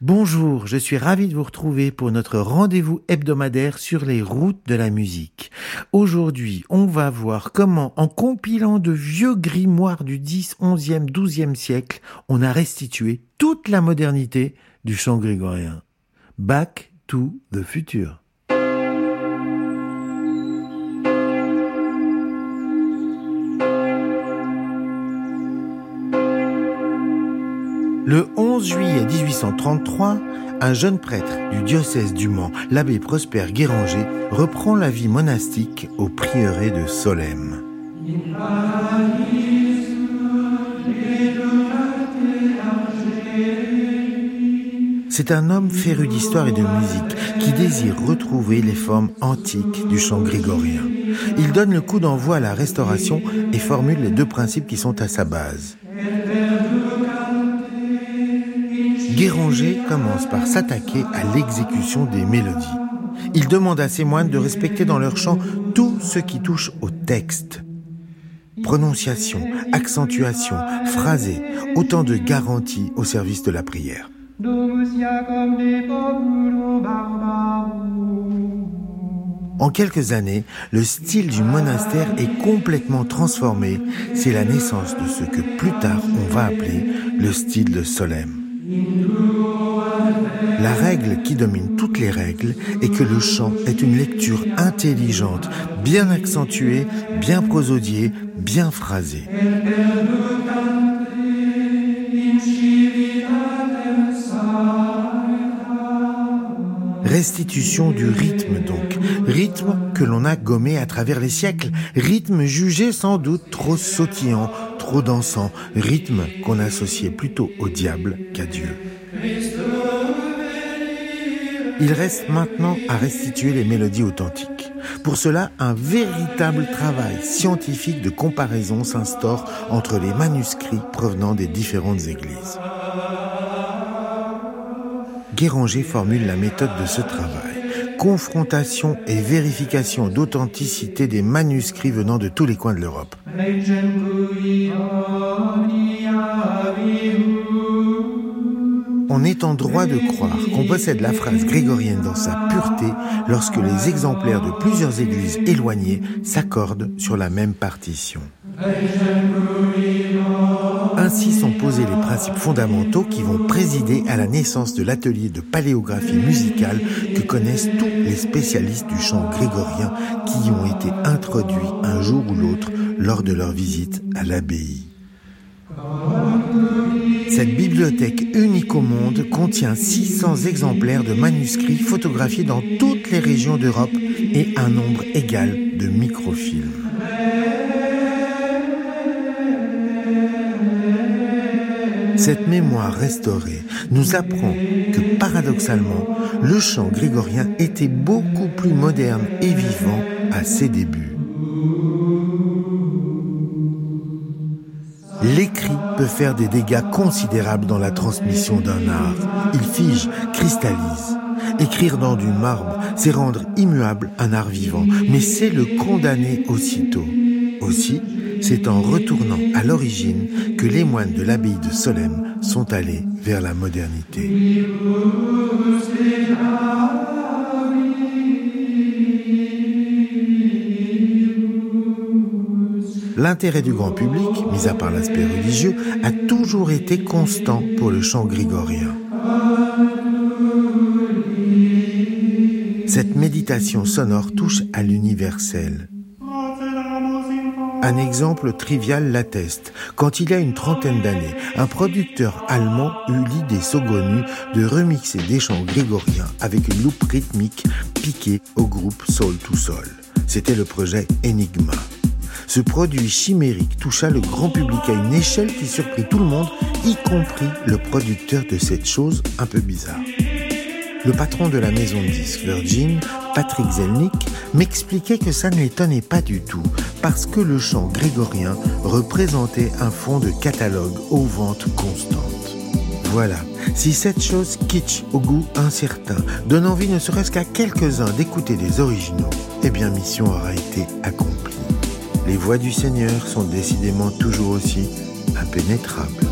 Bonjour, je suis ravi de vous retrouver pour notre rendez-vous hebdomadaire sur les routes de la musique. Aujourd'hui, on va voir comment, en compilant de vieux grimoires du 10, 11e, 12e siècle, on a restitué toute la modernité du chant grégorien. Back to the future. Le 11 juillet 1833, un jeune prêtre du diocèse du Mans, l'abbé Prosper Guéranger, reprend la vie monastique au prieuré de Solesmes. C'est un homme féru d'histoire et de musique qui désire retrouver les formes antiques du chant grégorien. Il donne le coup d'envoi à la restauration et formule les deux principes qui sont à sa base. Guéranger commence par s'attaquer à l'exécution des mélodies. Il demande à ses moines de respecter dans leur chant tout ce qui touche au texte. Prononciation, accentuation, phrasé, autant de garanties au service de la prière. En quelques années, le style du monastère est complètement transformé. C'est la naissance de ce que plus tard on va appeler le style de Solem. La règle qui domine toutes les règles est que le chant est une lecture intelligente, bien accentuée, bien prosodiée, bien phrasée. Restitution du rythme donc, rythme que l'on a gommé à travers les siècles, rythme jugé sans doute trop sautillant, trop dansant, rythme qu'on associait plutôt au diable qu'à Dieu. Il reste maintenant à restituer les mélodies authentiques. Pour cela, un véritable travail scientifique de comparaison s'instaure entre les manuscrits provenant des différentes églises. Guéranger formule la méthode de ce travail. Confrontation et vérification d'authenticité des manuscrits venant de tous les coins de l'Europe. On est en droit de croire qu'on possède la phrase grégorienne dans sa pureté lorsque les exemplaires de plusieurs églises éloignées s'accordent sur la même partition. Ainsi sont posés les principes fondamentaux qui vont présider à la naissance de l'atelier de paléographie musicale que connaissent tous les spécialistes du chant grégorien qui y ont été introduits un jour ou l'autre lors de leur visite à l'abbaye. Cette bibliothèque unique au monde contient 600 exemplaires de manuscrits photographiés dans toutes les régions d'Europe et un nombre égal de microfilms. Cette mémoire restaurée nous apprend que paradoxalement, le chant grégorien était beaucoup plus moderne et vivant à ses débuts. L'écrit peut faire des dégâts considérables dans la transmission d'un art. Il fige, cristallise. Écrire dans du marbre, c'est rendre immuable un art vivant, mais c'est le condamner aussitôt. Aussi, c'est en retournant à l'origine que les moines de l'abbaye de Solesmes sont allés vers la modernité. L'intérêt du grand public, mis à part l'aspect religieux, a toujours été constant pour le chant grégorien. Cette méditation sonore touche à l'universel. Un exemple trivial l'atteste. Quand il y a une trentaine d'années, un producteur allemand eut l'idée saugrenue de remixer des chants grégoriens avec une loupe rythmique piquée au groupe Soul to Soul. C'était le projet Enigma. Ce produit chimérique toucha le grand public à une échelle qui surprit tout le monde, y compris le producteur de cette chose un peu bizarre. Le patron de la maison de disques Virgin, Patrick Zelnick, m'expliquait que ça ne l'étonnait pas du tout, parce que le chant grégorien représentait un fond de catalogue aux ventes constantes. Voilà, si cette chose kitsch au goût incertain donne envie ne serait-ce qu'à quelques-uns d'écouter des originaux, eh bien mission aura été accomplie. Les voix du Seigneur sont décidément toujours aussi impénétrables.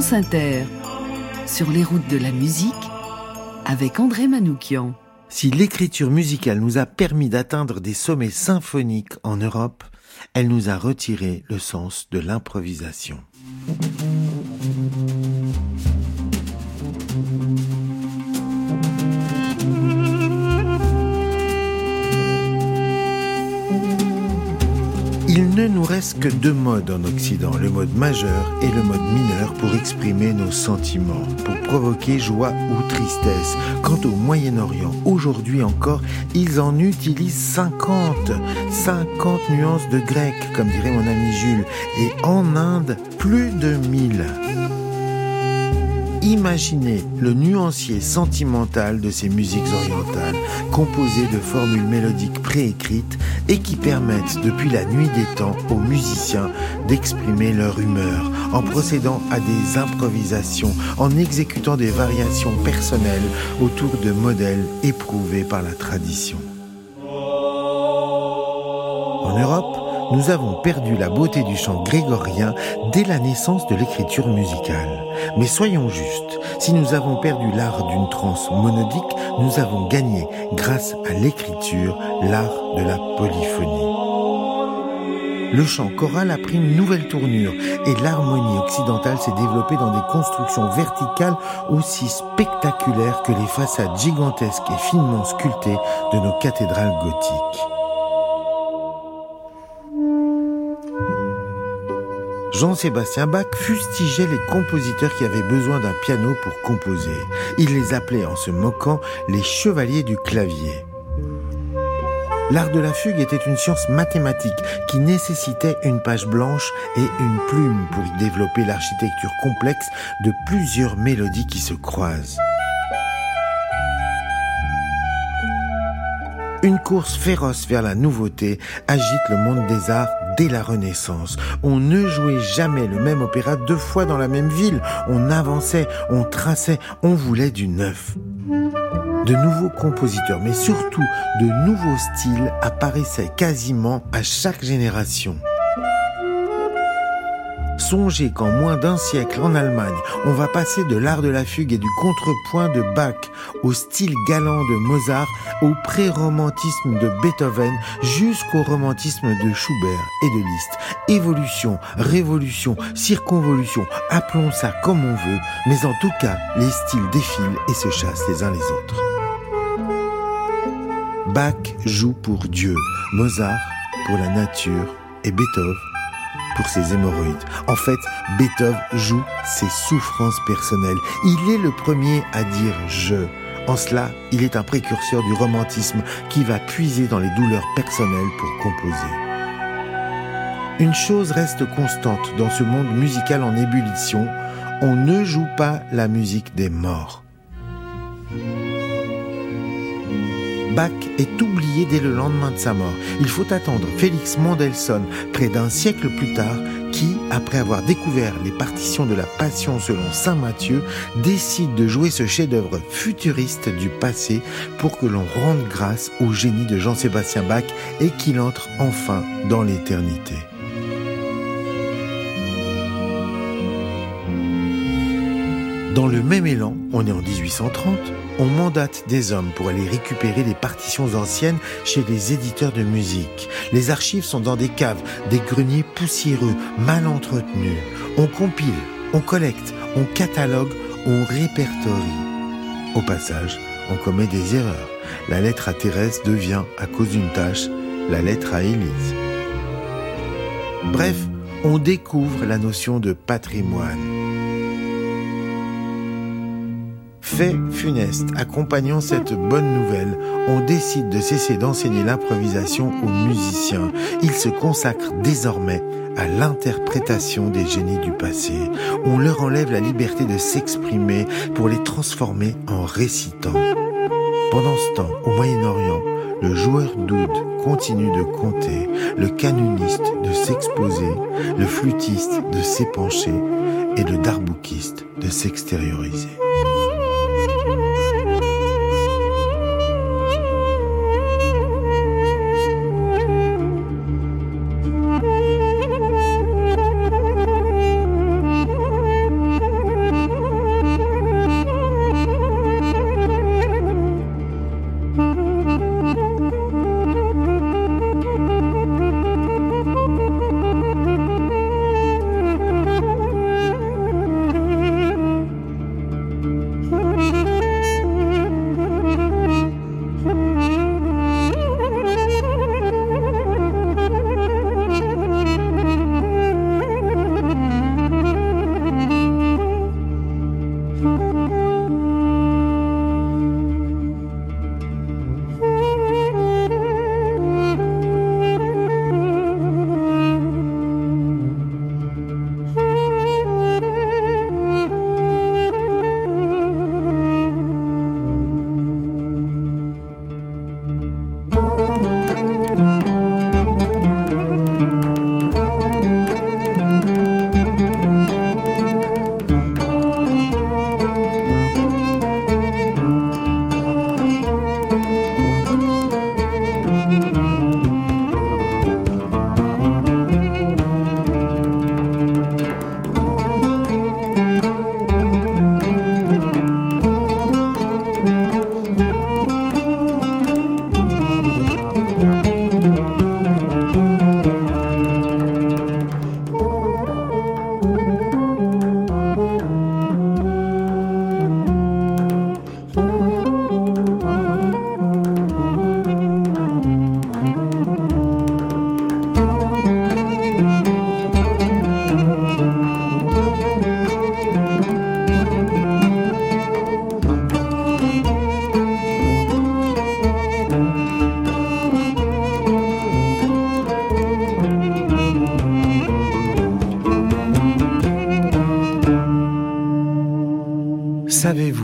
France sur les routes de la musique, avec André Manoukian. Si l'écriture musicale nous a permis d'atteindre des sommets symphoniques en Europe, elle nous a retiré le sens de l'improvisation. Ne nous reste que deux modes en Occident, le mode majeur et le mode mineur pour exprimer nos sentiments, pour provoquer joie ou tristesse. Quant au Moyen-Orient, aujourd'hui encore, ils en utilisent 50, 50 nuances de grec, comme dirait mon ami Jules, et en Inde, plus de 1000. Imaginez le nuancier sentimental de ces musiques orientales, composées de formules mélodiques préécrites et qui permettent depuis la nuit des temps aux musiciens d'exprimer leur humeur en procédant à des improvisations, en exécutant des variations personnelles autour de modèles éprouvés par la tradition. En Europe, nous avons perdu la beauté du chant grégorien dès la naissance de l'écriture musicale. Mais soyons justes, si nous avons perdu l'art d'une trance monodique, nous avons gagné, grâce à l'écriture, l'art de la polyphonie. Le chant choral a pris une nouvelle tournure et l'harmonie occidentale s'est développée dans des constructions verticales aussi spectaculaires que les façades gigantesques et finement sculptées de nos cathédrales gothiques. Jean-Sébastien Bach fustigeait les compositeurs qui avaient besoin d'un piano pour composer. Il les appelait en se moquant les chevaliers du clavier. L'art de la fugue était une science mathématique qui nécessitait une page blanche et une plume pour développer l'architecture complexe de plusieurs mélodies qui se croisent. Une course féroce vers la nouveauté agite le monde des arts dès la Renaissance. On ne jouait jamais le même opéra deux fois dans la même ville. On avançait, on traçait, on voulait du neuf. De nouveaux compositeurs, mais surtout de nouveaux styles apparaissaient quasiment à chaque génération. Songez qu'en moins d'un siècle en Allemagne, on va passer de l'art de la fugue et du contrepoint de Bach au style galant de Mozart, au pré-romantisme de Beethoven, jusqu'au romantisme de Schubert et de Liszt. Évolution, révolution, circonvolution, appelons ça comme on veut, mais en tout cas, les styles défilent et se chassent les uns les autres. Bach joue pour Dieu, Mozart pour la nature et Beethoven ses hémorroïdes. En fait, Beethoven joue ses souffrances personnelles. Il est le premier à dire je. En cela, il est un précurseur du romantisme qui va puiser dans les douleurs personnelles pour composer. Une chose reste constante dans ce monde musical en ébullition, on ne joue pas la musique des morts. Bach est oublié dès le lendemain de sa mort. Il faut attendre Félix Mendelssohn, près d'un siècle plus tard, qui, après avoir découvert les partitions de la Passion selon Saint Matthieu, décide de jouer ce chef-d'œuvre futuriste du passé pour que l'on rende grâce au génie de Jean-Sébastien Bach et qu'il entre enfin dans l'éternité. Dans le même élan, on est en 1830, on mandate des hommes pour aller récupérer les partitions anciennes chez les éditeurs de musique. Les archives sont dans des caves, des greniers poussiéreux, mal entretenus. On compile, on collecte, on catalogue, on répertorie. Au passage, on commet des erreurs. La lettre à Thérèse devient, à cause d'une tâche, la lettre à Élise. Bref, on découvre la notion de patrimoine. Fait funeste accompagnant cette bonne nouvelle, on décide de cesser d'enseigner l'improvisation aux musiciens. Ils se consacrent désormais à l'interprétation des génies du passé. On leur enlève la liberté de s'exprimer pour les transformer en récitants. Pendant ce temps, au Moyen-Orient, le joueur d'oud continue de compter, le canoniste de s'exposer, le flûtiste de s'épancher et le darboukiste de s'extérioriser.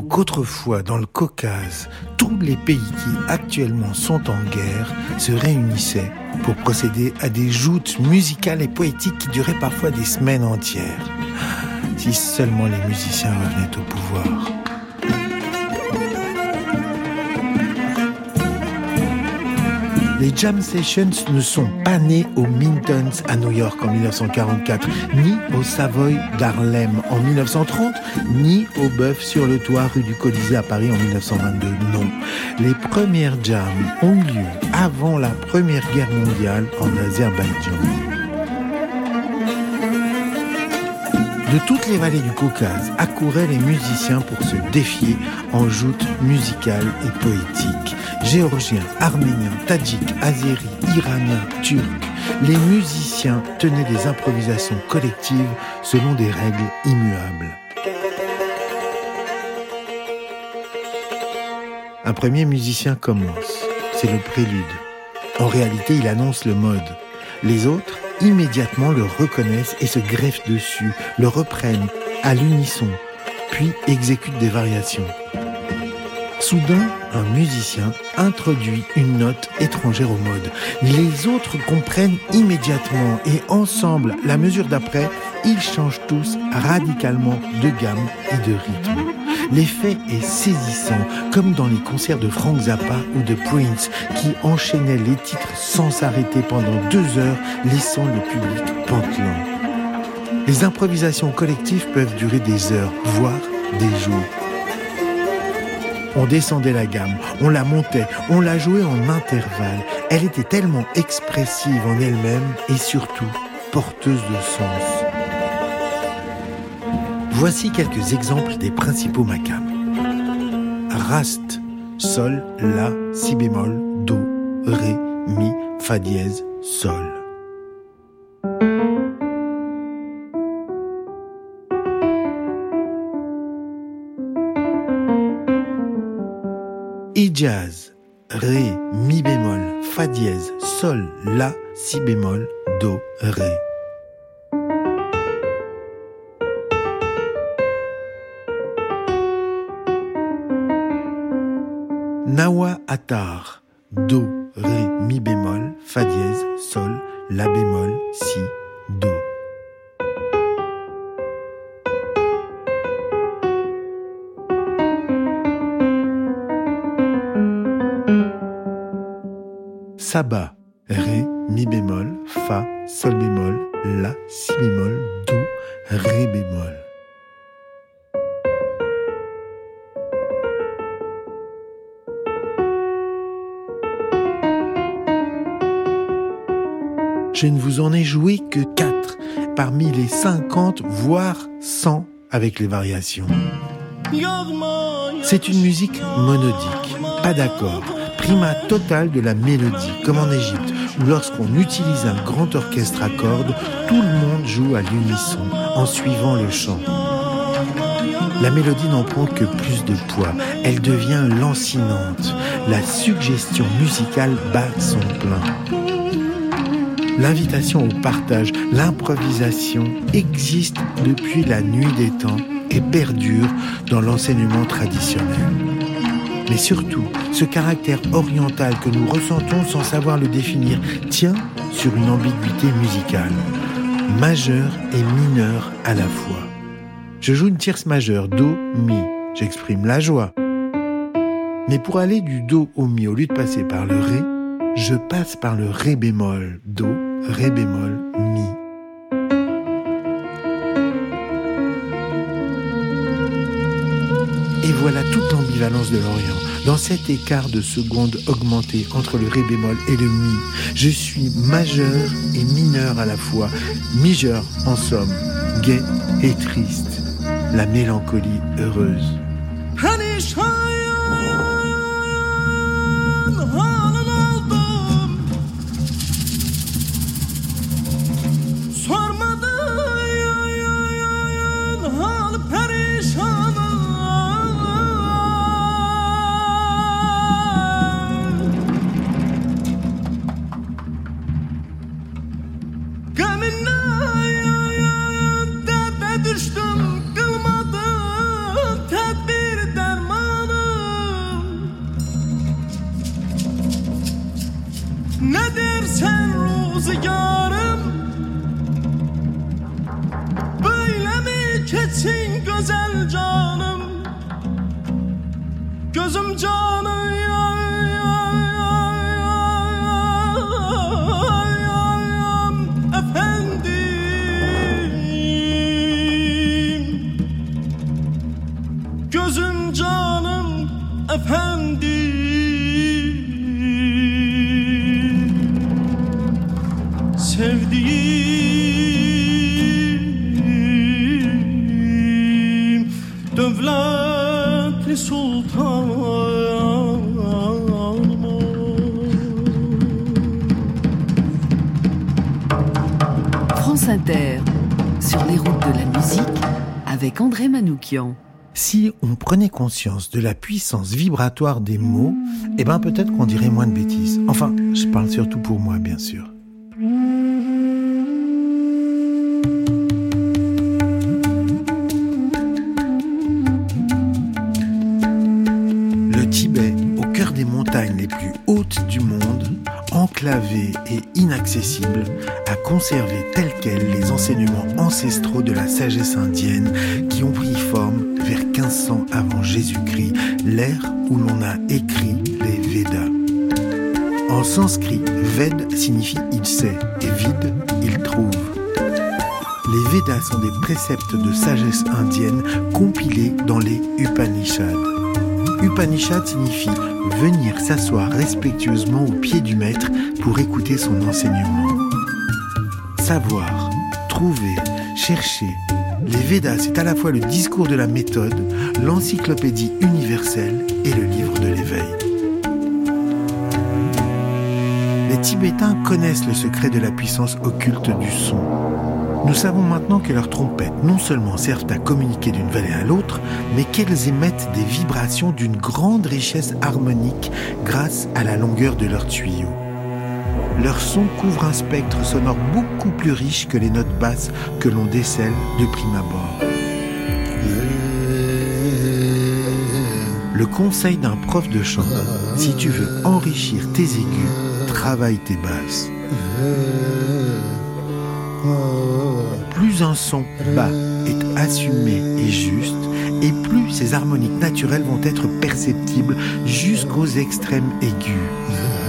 Qu'autrefois, dans le Caucase, tous les pays qui actuellement sont en guerre se réunissaient pour procéder à des joutes musicales et poétiques qui duraient parfois des semaines entières? Si seulement les musiciens revenaient au pouvoir. Les jam sessions ne sont pas nées aux Mintons à New York en 1944, ni au Savoy d'Harlem en 1930, ni au Bœuf sur le toit rue du Colisée à Paris en 1922. Non. Les premières jams ont eu lieu avant la Première Guerre mondiale en Azerbaïdjan. De toutes les vallées du Caucase accouraient les musiciens pour se défier en joutes musicales et poétiques géorgiens, arméniens, tadjiks, azéris, iraniens, turcs. Les musiciens tenaient des improvisations collectives selon des règles immuables. Un premier musicien commence, c'est le prélude. En réalité, il annonce le mode. Les autres, immédiatement, le reconnaissent et se greffent dessus, le reprennent à l'unisson, puis exécutent des variations. Soudain, un musicien introduit une note étrangère au mode. Les autres comprennent immédiatement et ensemble, la mesure d'après, ils changent tous radicalement de gamme et de rythme. L'effet est saisissant, comme dans les concerts de Frank Zappa ou de Prince, qui enchaînaient les titres sans s'arrêter pendant deux heures, laissant le public pantelant. Les improvisations collectives peuvent durer des heures, voire des jours. On descendait la gamme, on la montait, on la jouait en intervalle. Elle était tellement expressive en elle-même et surtout porteuse de sens. Voici quelques exemples des principaux makams. Rast, Sol, La, Si bémol, Do, Ré, Mi, Fa dièse, Sol. jazz, Ré, Mi bémol, Fa dièse, Sol, La, Si bémol, Do, Ré. Nawa Atar, Do, Ré, Mi bémol, Fa dièse, Sol, La bémol, Si, Do. Saba, Ré, Mi bémol, Fa, Sol bémol, La, Si bémol, Do, Ré bémol. Je ne vous en ai joué que 4 parmi les 50, voire 100 avec les variations. C'est une musique monodique, pas d'accord primat total de la mélodie, comme en Égypte, où lorsqu'on utilise un grand orchestre à cordes, tout le monde joue à l'unisson, en suivant le chant. La mélodie n'en prend que plus de poids, elle devient lancinante, la suggestion musicale bat son plein. L'invitation au partage, l'improvisation existe depuis la nuit des temps et perdure dans l'enseignement traditionnel. Mais surtout, ce caractère oriental que nous ressentons sans savoir le définir tient sur une ambiguïté musicale, majeure et mineure à la fois. Je joue une tierce majeure, Do, Mi. J'exprime la joie. Mais pour aller du Do au Mi, au lieu de passer par le Ré, je passe par le Ré bémol, Do, Ré bémol, Mi. Et voilà toute l'ambivalence de l'Orient. Dans cet écart de seconde augmenté entre le Ré bémol et le Mi, je suis majeur et mineur à la fois, majeur en somme, gai et triste, la mélancolie heureuse. Ne dersen rüzgarım? Böyle mi keçin güzel canım? Gözüm canı ya André Manoukian. Si on prenait conscience de la puissance vibratoire des mots, eh ben peut-être qu'on dirait moins de bêtises. Enfin, je parle surtout pour moi, bien sûr. Le Tibet, au cœur des montagnes les plus hautes du monde, enclavé et inaccessible, a conservé tels les enseignements ancestraux de la sagesse indienne qui ont pris forme vers 1500 avant Jésus-Christ, l'ère où l'on a écrit les Védas. En sanskrit, Ved signifie il sait et vide, il trouve. Les Védas sont des préceptes de sagesse indienne compilés dans les Upanishads. Upanishad signifie venir s'asseoir respectueusement au pied du maître pour écouter son enseignement. Savoir, trouver, chercher. Les Védas, c'est à la fois le discours de la méthode, l'encyclopédie universelle et le livre de l'éveil. Les Tibétains connaissent le secret de la puissance occulte du son. Nous savons maintenant que leurs trompettes non seulement servent à communiquer d'une vallée à l'autre, mais qu'elles émettent des vibrations d'une grande richesse harmonique grâce à la longueur de leurs tuyaux. Leur son couvre un spectre sonore beaucoup plus riche que les notes basses que l'on décèle de prime abord. Le conseil d'un prof de chant, si tu veux enrichir tes aigus, travaille tes basses. Plus un son bas est assumé et juste, et plus ses harmoniques naturelles vont être perceptibles jusqu'aux extrêmes aigus.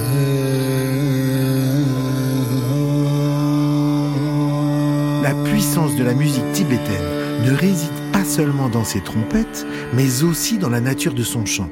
La puissance de la musique tibétaine ne réside pas seulement dans ses trompettes, mais aussi dans la nature de son chant.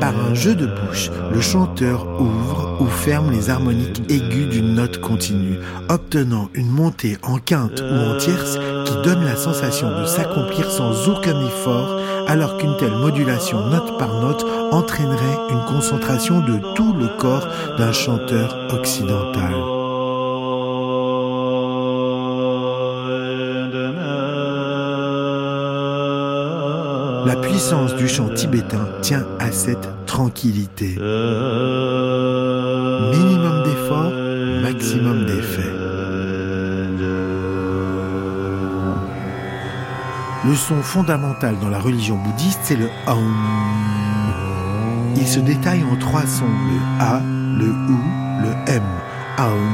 Par un jeu de bouche, le chanteur ouvre ou ferme les harmoniques aiguës d'une note continue, obtenant une montée en quinte ou en tierce donne la sensation de s'accomplir sans aucun effort, alors qu'une telle modulation note par note entraînerait une concentration de tout le corps d'un chanteur occidental. La puissance du chant tibétain tient à cette tranquillité. Minimum d'effort, maximum d'effet. Le son fondamental dans la religion bouddhiste, c'est le Aum. Il se détaille en trois sons, le A, le U, le M. Aum.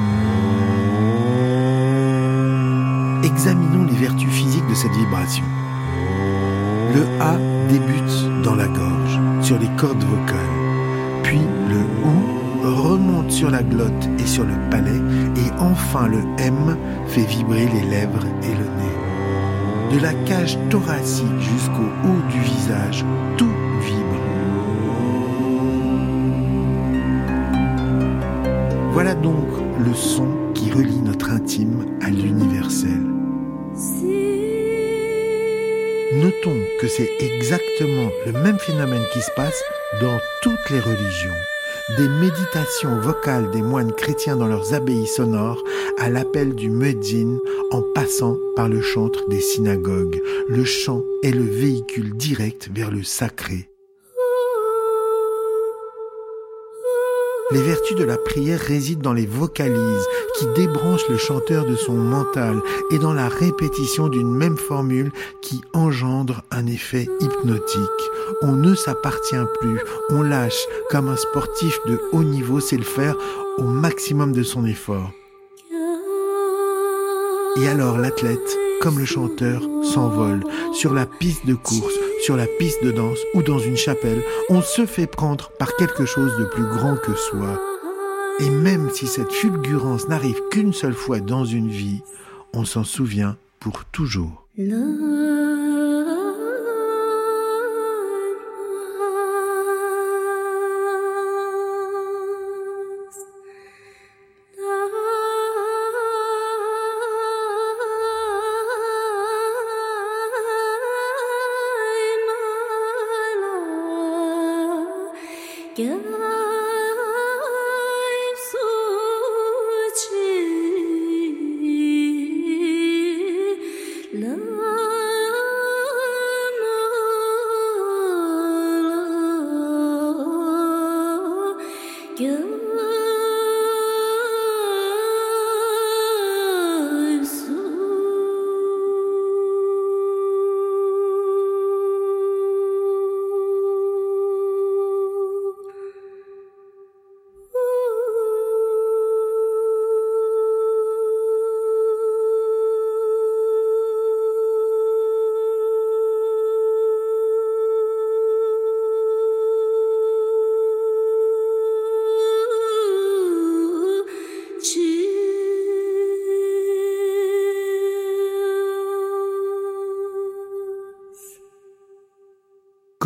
Examinons les vertus physiques de cette vibration. Le A débute dans la gorge, sur les cordes vocales. Puis le OU remonte sur la glotte et sur le palais. Et enfin le M fait vibrer les lèvres et le nez. De la cage thoracique jusqu'au haut du visage, tout vibre. Voilà donc le son qui relie notre intime à l'universel. Notons que c'est exactement le même phénomène qui se passe dans toutes les religions. Des méditations vocales des moines chrétiens dans leurs abbayes sonores à l'appel du muezzin passant par le chantre des synagogues. Le chant est le véhicule direct vers le sacré. Les vertus de la prière résident dans les vocalises qui débranchent le chanteur de son mental et dans la répétition d'une même formule qui engendre un effet hypnotique. On ne s'appartient plus, on lâche comme un sportif de haut niveau sait le faire au maximum de son effort. Et alors l'athlète, comme le chanteur, s'envole sur la piste de course, sur la piste de danse ou dans une chapelle, on se fait prendre par quelque chose de plus grand que soi. Et même si cette fulgurance n'arrive qu'une seule fois dans une vie, on s'en souvient pour toujours.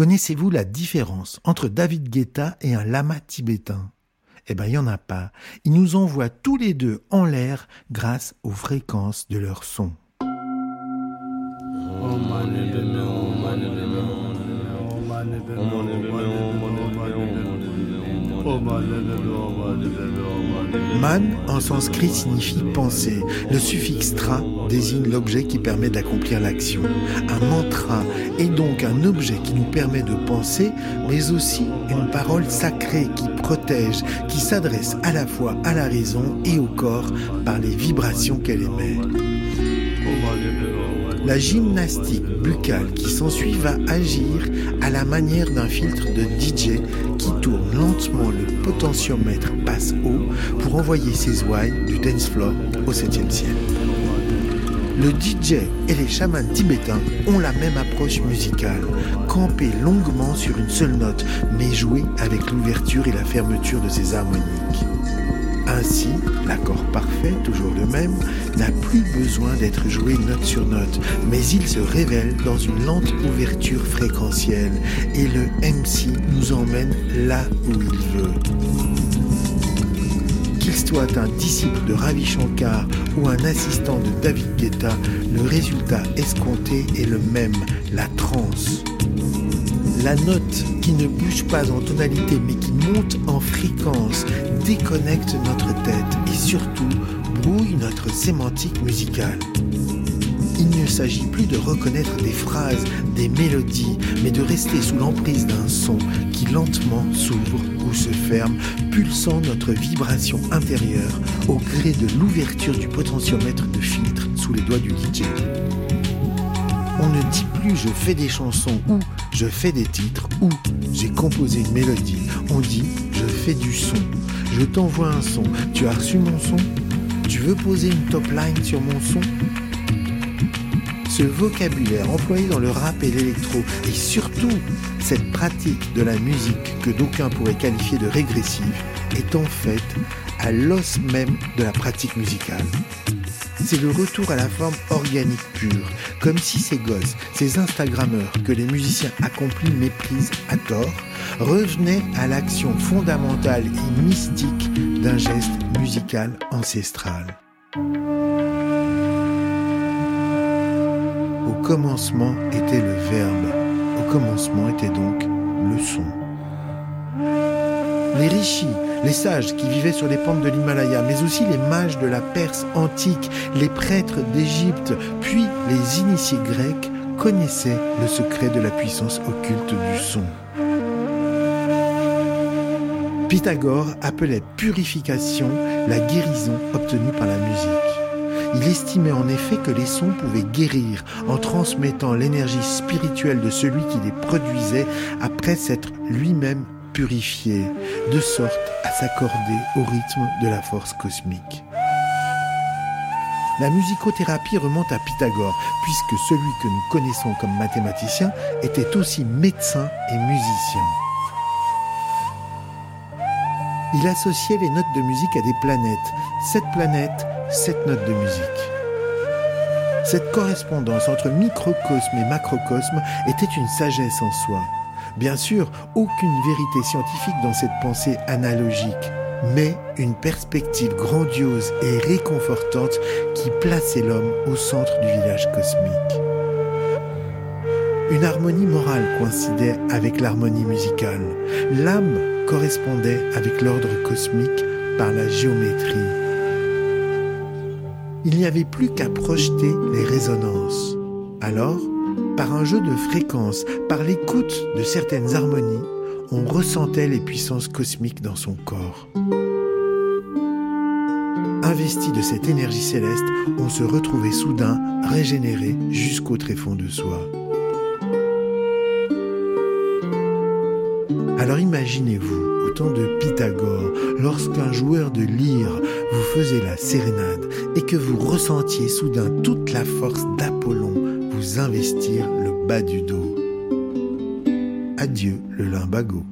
Connaissez-vous la différence entre David Guetta et un lama tibétain? Eh bien, il n'y en a pas. Ils nous envoient tous les deux en l'air grâce aux fréquences de leur son. Man en sanskrit signifie penser. Le suffixe tra désigne l'objet qui permet d'accomplir l'action. Un mantra est donc un objet qui nous permet de penser, mais aussi une parole sacrée qui protège, qui s'adresse à la fois à la raison et au corps par les vibrations qu'elle émet. La gymnastique buccale qui s'ensuit va agir à la manière d'un filtre de DJ qui tourne lentement le potentiomètre passe haut pour envoyer ses ouailles du dance floor au septième ciel. Le DJ et les chamans tibétains ont la même approche musicale, camper longuement sur une seule note, mais jouer avec l'ouverture et la fermeture de ses harmoniques. Ainsi, l'accord parfait, toujours le même, n'a plus besoin d'être joué note sur note, mais il se révèle dans une lente ouverture fréquentielle et le MC nous emmène là où il veut. Qu'il soit un disciple de Ravi Shankar ou un assistant de David Guetta, le résultat escompté est le même, la transe. La note qui ne bouge pas en tonalité mais qui monte en fréquence déconnecte notre tête et surtout brouille notre sémantique musicale. Il ne s'agit plus de reconnaître des phrases, des mélodies, mais de rester sous l'emprise d'un son qui lentement s'ouvre ou se ferme, pulsant notre vibration intérieure au gré de l'ouverture du potentiomètre de filtre sous les doigts du DJ. On ne dit plus je fais des chansons ou je fais des titres ou j'ai composé une mélodie. On dit je fais du son. Je t'envoie un son. Tu as reçu mon son? Tu veux poser une top line sur mon son? Ce vocabulaire employé dans le rap et l'électro et surtout cette pratique de la musique que d'aucuns pourraient qualifier de régressive est en fait à l'os même de la pratique musicale c'est le retour à la forme organique pure, comme si ces gosses, ces Instagrammeurs que les musiciens accomplis méprisent à tort, revenaient à l'action fondamentale et mystique d'un geste musical ancestral. Au commencement était le verbe, au commencement était donc le son. Les rishis, les sages qui vivaient sur les pentes de l'Himalaya, mais aussi les mages de la Perse antique, les prêtres d'Égypte, puis les initiés grecs connaissaient le secret de la puissance occulte du son. Pythagore appelait purification la guérison obtenue par la musique. Il estimait en effet que les sons pouvaient guérir en transmettant l'énergie spirituelle de celui qui les produisait après s'être lui-même purifié, de sorte à s'accorder au rythme de la force cosmique. La musicothérapie remonte à Pythagore, puisque celui que nous connaissons comme mathématicien était aussi médecin et musicien. Il associait les notes de musique à des planètes. Cette planète sept notes de musique. Cette correspondance entre microcosme et macrocosme était une sagesse en soi. Bien sûr, aucune vérité scientifique dans cette pensée analogique, mais une perspective grandiose et réconfortante qui plaçait l'homme au centre du village cosmique. Une harmonie morale coïncidait avec l'harmonie musicale. L'âme correspondait avec l'ordre cosmique par la géométrie il n'y avait plus qu'à projeter les résonances. Alors, par un jeu de fréquences, par l'écoute de certaines harmonies, on ressentait les puissances cosmiques dans son corps. Investi de cette énergie céleste, on se retrouvait soudain régénéré jusqu'au tréfonds de soi. Alors imaginez-vous de Pythagore, lorsqu'un joueur de lyre vous faisait la sérénade et que vous ressentiez soudain toute la force d'Apollon vous investir le bas du dos. Adieu le limbago.